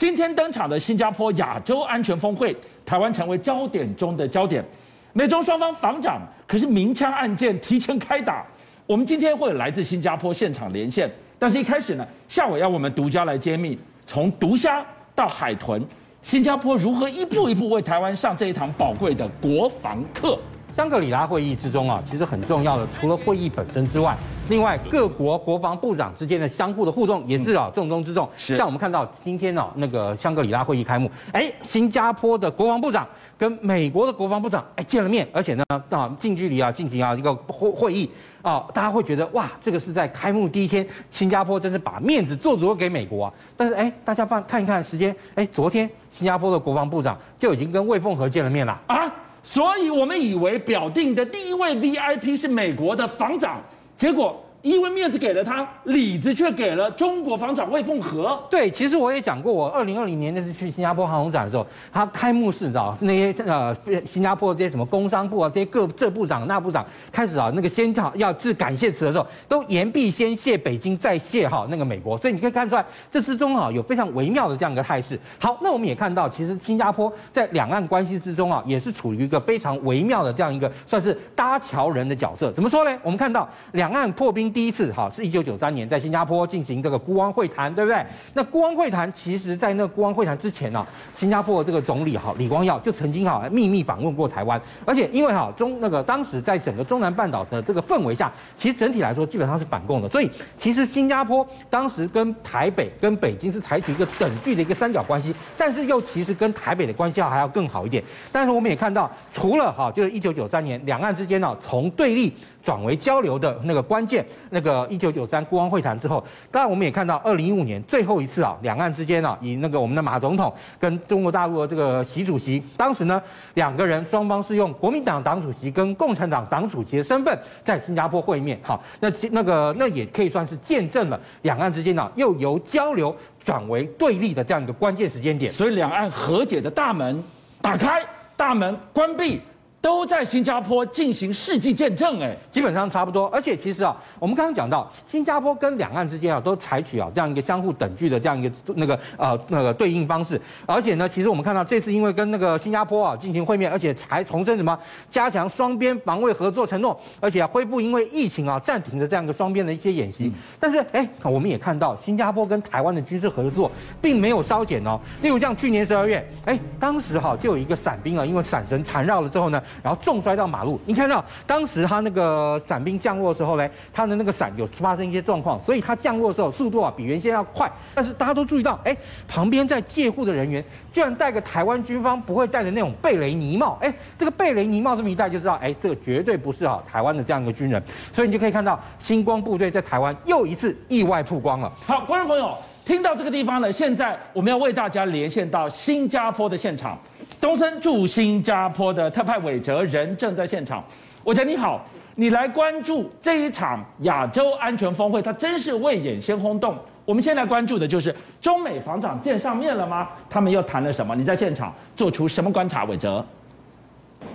今天登场的新加坡亚洲安全峰会，台湾成为焦点中的焦点。美中双方防长可是明枪暗箭提前开打。我们今天会来自新加坡现场连线，但是一开始呢，下午要我们独家来揭秘，从毒虾到海豚，新加坡如何一步一步为台湾上这一堂宝贵的国防课。香格里拉会议之中啊，其实很重要的，除了会议本身之外，另外各国国防部长之间的相互的互动也是啊重中之重。是像我们看到今天呢，那个香格里拉会议开幕，哎，新加坡的国防部长跟美国的国防部长哎见了面，而且呢啊近距离啊进行啊一个会会议啊，大家会觉得哇，这个是在开幕第一天，新加坡真是把面子做足了给美国啊。但是哎，大家放看一看时间，哎，昨天新加坡的国防部长就已经跟魏凤和见了面了啊。所以我们以为表定的第一位 VIP 是美国的防长，结果。因为面子给了他，里子却给了中国防长魏凤和。对，其实我也讲过，我二零二零年那次去新加坡航空展的时候，他开幕式，你知道那些呃新加坡这些什么工商部啊，这些各这部长那部长开始啊，那个先要要致感谢词的时候，都言必先谢北京，再谢哈那个美国。所以你可以看出来，这之中啊有非常微妙的这样一个态势。好，那我们也看到，其实新加坡在两岸关系之中啊，也是处于一个非常微妙的这样一个算是搭桥人的角色。怎么说呢？我们看到两岸破冰。第一次哈是一九九三年在新加坡进行这个孤汪会谈，对不对？那孤汪会谈其实，在那孤汪会谈之前呢，新加坡这个总理哈李光耀就曾经哈秘密访问过台湾，而且因为哈中那个当时在整个中南半岛的这个氛围下，其实整体来说基本上是反共的，所以其实新加坡当时跟台北跟北京是采取一个等距的一个三角关系，但是又其实跟台北的关系还要更好一点。但是我们也看到，除了哈就是一九九三年两岸之间呢从对立。转为交流的那个关键，那个一九九三孤汪会谈之后，当然我们也看到二零一五年最后一次啊，两岸之间啊，以那个我们的马总统跟中国大陆的这个习主席，当时呢两个人双方是用国民党党主席跟共产党党主席的身份在新加坡会面，好，那那个那也可以算是见证了两岸之间呢又由交流转为对立的这样一个关键时间点，所以两岸和解的大门打开，大门关闭。都在新加坡进行世纪见证，哎，基本上差不多。而且其实啊，我们刚刚讲到，新加坡跟两岸之间啊，都采取啊这样一个相互等距的这样一个那个呃那个对应方式。而且呢，其实我们看到这次因为跟那个新加坡啊进行会面，而且还重申什么加强双边防卫合作承诺，而且恢复因为疫情啊暂停的这样一个双边的一些演习。但是哎，我们也看到新加坡跟台湾的军事合作并没有稍减哦。例如像去年十二月，哎，当时哈就有一个伞兵啊，因为伞绳缠绕了之后呢。然后重摔到马路，你看到当时他那个伞兵降落的时候呢，他的那个伞有发生一些状况，所以他降落的时候速度啊比原先要快。但是大家都注意到，哎，旁边在戒护的人员居然戴个台湾军方不会戴的那种贝雷尼帽，哎，这个贝雷尼帽这么一戴就知道，哎，这个绝对不是啊台湾的这样一个军人。所以你就可以看到星光部队在台湾又一次意外曝光了。好，观众朋友听到这个地方呢，现在我们要为大家连线到新加坡的现场。东森驻新加坡的特派韦哲人正在现场，韦哲你好，你来关注这一场亚洲安全峰会，它真是未演先轰动。我们现在关注的就是中美防长见上面了吗？他们又谈了什么？你在现场做出什么观察？韦哲。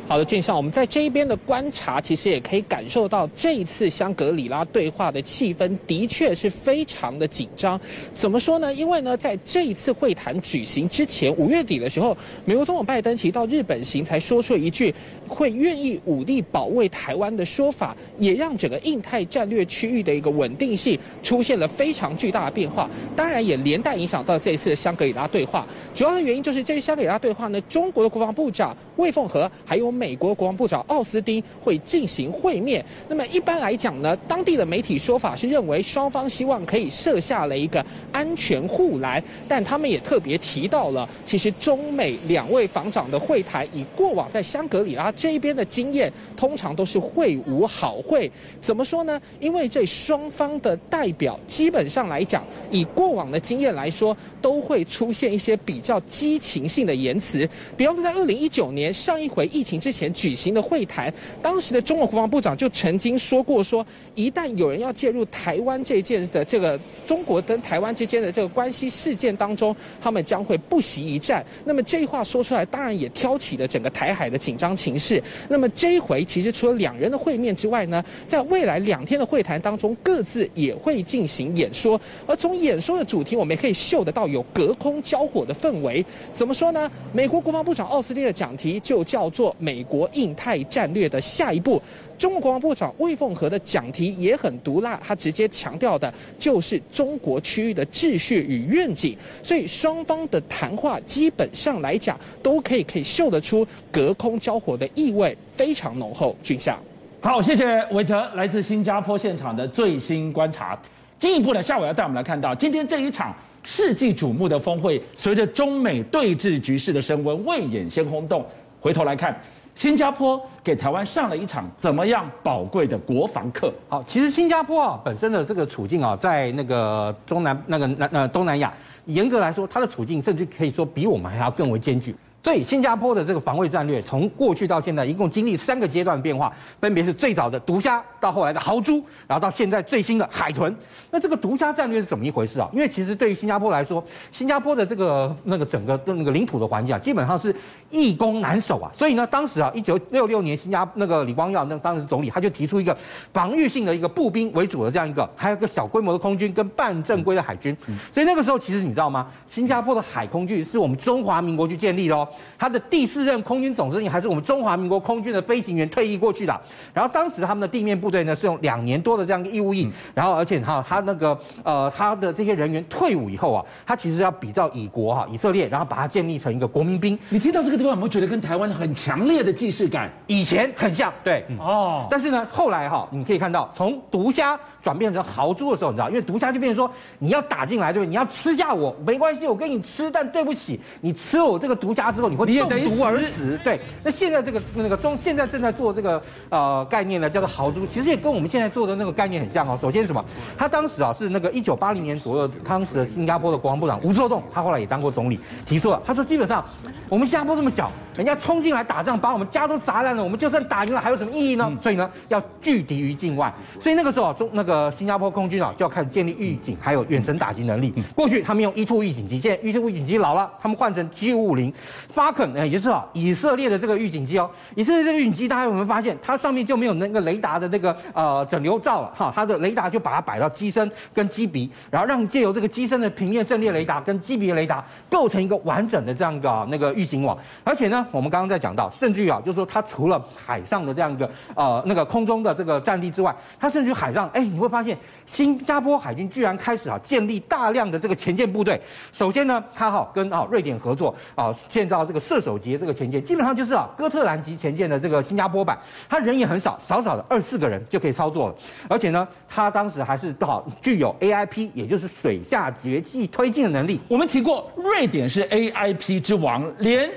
好的，俊尚，我们在这一边的观察，其实也可以感受到这一次香格里拉对话的气氛的确是非常的紧张。怎么说呢？因为呢，在这一次会谈举行之前，五月底的时候，美国总统拜登其实到日本行，才说出一句会愿意武力保卫台湾的说法，也让整个印太战略区域的一个稳定性出现了非常巨大的变化。当然，也连带影响到这一次的香格里拉对话。主要的原因就是这次香格里拉对话呢，中国的国防部长魏凤和还有。美国国防部长奥斯汀会进行会面。那么一般来讲呢，当地的媒体说法是认为双方希望可以设下了一个安全护栏，但他们也特别提到了，其实中美两位防长的会谈，以过往在香格里拉这一边的经验，通常都是会无好会。怎么说呢？因为这双方的代表基本上来讲，以过往的经验来说，都会出现一些比较激情性的言辞。比方说，在二零一九年上一回疫情。之前举行的会谈，当时的中国国防部长就曾经说过说，一旦有人要介入台湾这件的这个中国跟台湾之间的这个关系事件当中，他们将会不惜一战。那么这话说出来，当然也挑起了整个台海的紧张情势。那么这一回，其实除了两人的会面之外呢，在未来两天的会谈当中，各自也会进行演说。而从演说的主题，我们也可以嗅得到有隔空交火的氛围。怎么说呢？美国国防部长奥斯汀的讲题就叫做“美美国印太战略的下一步”。中国国防部长魏凤和的讲题也很毒辣，他直接强调的就是中国区域的秩序与愿景。所以双方的谈话基本上来讲，都可以可以嗅得出隔空交火的意味非常浓厚。俊相，好，谢谢韦哲来自新加坡现场的最新观察。进一步的，下午要带我们来看到今天这一场世纪瞩目的峰会，随着中美对峙局势的升温，未演先轰动。回头来看，新加坡给台湾上了一场怎么样宝贵的国防课？好，其实新加坡啊本身的这个处境啊，在那个中南那个南呃东南亚，严格来说，它的处境甚至可以说比我们还要更为艰巨。所以新加坡的这个防卫战略，从过去到现在，一共经历三个阶段变化，分别是最早的独家，到后来的豪猪，然后到现在最新的海豚。那这个独家战略是怎么一回事啊？因为其实对于新加坡来说，新加坡的这个那个整个的那个领土的环境啊，基本上是易攻难守啊。所以呢，当时啊，一九六六年，新加那个李光耀那当时总理，他就提出一个防御性的一个步兵为主的这样一个，还有一个小规模的空军跟半正规的海军。所以那个时候，其实你知道吗？新加坡的海空军是我们中华民国去建立的哦。他的第四任空军总司令还是我们中华民国空军的飞行员退役过去的。然后当时他们的地面部队呢是用两年多的这样一个义务役，然后而且哈他那个呃他的这些人员退伍以后啊，他其实要比照以国哈以色列，然后把它建立成一个国民兵。你听到这个地方有没有觉得跟台湾很强烈的既视感？以前很像，对，哦，但是呢后来哈你可以看到从毒虾转变成豪猪的时候，你知道，因为毒虾就变成说你要打进来对不对？你要吃下我没关系，我跟你吃，但对不起，你吃了我这个毒虾之后，你会。中毒而死，对。那现在这个那个中现在正在做这个呃概念呢，叫做豪猪，其实也跟我们现在做的那个概念很像哦。首先是什么？他当时啊是那个一九八零年左右，当时的新加坡的国防部长吴作栋，他后来也当过总理，提出了，他说基本上我们新加坡这么小，人家冲进来打仗，把我们家都砸烂了，我们就算打赢了还有什么意义呢？所以呢，要拒敌于境外。所以那个时候中那个新加坡空军啊就要开始建立预警还有远程打击能力。过去他们用 E-2 预警机，现在 E-2 预警机老了，他们换成 G550 Falcon。哎，也是啊，以色列的这个预警机哦，以色列这个预警机，大家有没有发现，它上面就没有那个雷达的那个呃整流罩了哈？它的雷达就把它摆到机身跟机鼻，然后让借由这个机身的平面阵列雷达跟机鼻雷达构成一个完整的这样一个那个预警网。而且呢，我们刚刚在讲到，甚至于啊，就是说它除了海上的这样一个呃那个空中的这个战力之外，它甚至于海上，哎，你会发现新加坡海军居然开始啊建立大量的这个前舰部队。首先呢，它好跟啊瑞典合作啊建造这个射手级这个前舰，基本上就是啊，哥特兰级前舰的这个新加坡版，他人也很少，少少的二四个人就可以操作了。而且呢，他当时还是好具有 AIP，也就是水下绝技推进的能力。我们提过，瑞典是 AIP 之王，连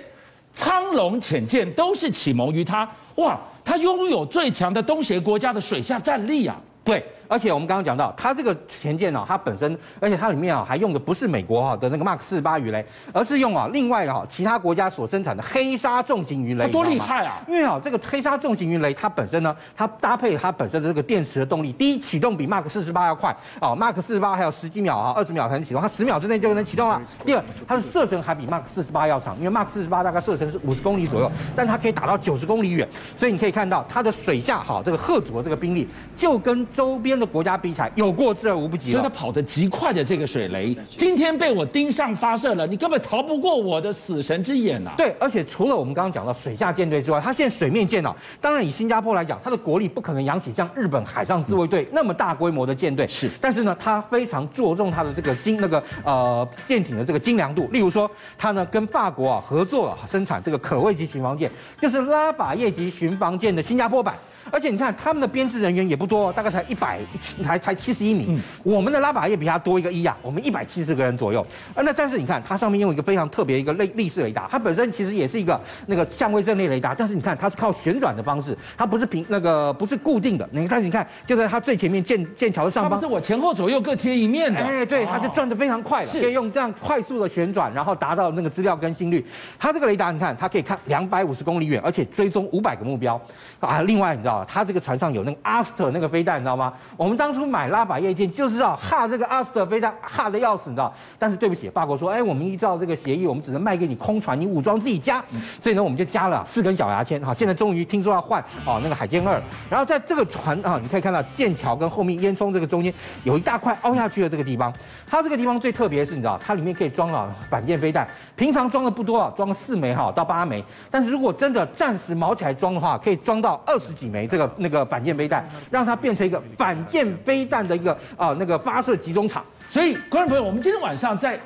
苍龙潜舰都是启蒙于他。哇，他拥有最强的东协国家的水下战力啊！对。而且我们刚刚讲到，它这个潜舰呢，它本身，而且它里面啊还用的不是美国哈的那个 Mark 四十八鱼雷，而是用啊另外哈其他国家所生产的黑鲨重型鱼雷。它多厉害啊！因为啊这个黑鲨重型鱼雷，它本身呢，它搭配它本身的这个电池的动力，第一启动比 Mark 四十八要快啊，Mark 四十八还有十几秒啊，二十秒才能启动，它十秒之内就能启动了。第二，它的射程还比 Mark 四十八要长，因为 Mark 四十八大概射程是五十公里左右，但它可以打到九十公里远，所以你可以看到它的水下哈这个吓阻的这个兵力，就跟周边的国家比起来。有过之而无不及，所以他跑得极快的这个水雷，今天被我盯上发射了，你根本逃不过我的死神之眼呐！对，而且除了我们刚刚讲到水下舰队之外，它现在水面舰啊，当然以新加坡来讲，它的国力不可能养起像日本海上自卫队那么大规模的舰队，是。但是呢，它非常着重它的这个精那个呃舰艇的这个精良度，例如说，它呢跟法国啊合作了生产这个可畏级巡防舰，就是拉法叶级巡防舰的新加坡版。而且你看他们的编制人员也不多，大概才一百，才才七十一名。我们的拉法叶比他多一个一啊，我们一百七十个人左右。啊，那但是你看它上面用一个非常特别一个类立式雷达，它本身其实也是一个那个相位阵列雷达，但是你看它是靠旋转的方式，它不是平那个不是固定的。你看你看，就在它最前面剑剑桥的上方，它不是我前后左右各贴一面的。哎，对，它就转得非常快了，可以用这样快速的旋转，然后达到那个资料更新率。它这个雷达你看，它可以看两百五十公里远，而且追踪五百个目标。啊，另外你知道，它这个船上有那个阿斯特那个飞弹，你知道吗？我们当初买拉法叶舰就是知道哈这个阿斯特飞弹哈的要死，你知道？但是对不起，法国说，哎，我们依照这个协议，我们只能卖给你空船，你武装自己加。所以呢，我们就加了四根小牙签。哈，现在终于听说要换哦那个海剑二。然后在这个船啊，你可以看到剑桥跟后面烟囱这个中间有一大块凹下去的这个地方。它这个地方最特别的是，你知道，它里面可以装了反舰飞弹。平常装的不多啊，装四枚哈到八枚。但是如果真的暂时毛起来装的话，可以装到二十几枚这个那个反舰飞弹，让它变成一个反舰飞弹的一个啊那个发射集中场。所以，观众朋友，我们今天晚上在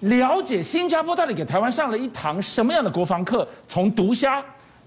了解新加坡到底给台湾上了一堂什么样的国防课，从毒虾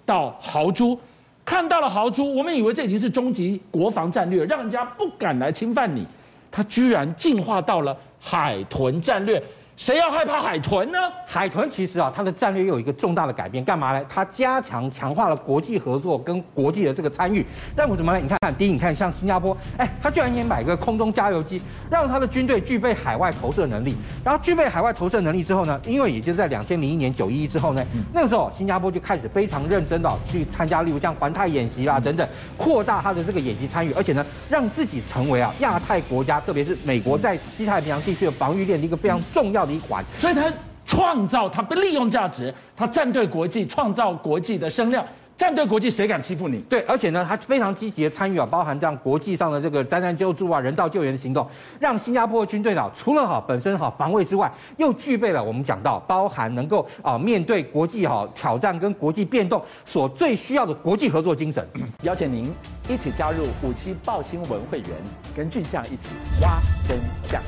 到豪猪，看到了豪猪，我们以为这已经是终极国防战略，让人家不敢来侵犯你，它居然进化到了海豚战略。谁要害怕海豚呢？海豚其实啊，它的战略又有一个重大的改变，干嘛呢？它加强强化了国际合作跟国际的这个参与。但为什么呢？你看看，第一，你看像新加坡，哎，它居然也买个空中加油机，让它的军队具备海外投射能力。然后具备海外投射能力之后呢，因为也就是在两千零一年九一一之后呢，那个时候新加坡就开始非常认真的去参加，例如像环太演习啦等等，扩大它的这个演习参与，而且呢，让自己成为啊亚太国家，特别是美国在西太平洋地区的防御链的一个非常重要的。一环，所以他创造，他不利用价值，他站队国际，创造国际的声量。站队国际，谁敢欺负你？对，而且呢，他非常积极的参与啊，包含这样国际上的这个灾难救助啊、人道救援的行动，让新加坡的军队呢，除了哈本身哈防卫之外，又具备了我们讲到包含能够啊面对国际哈挑战跟国际变动所最需要的国际合作精神。邀请您一起加入五七报新闻会员，跟俊相一起挖真相。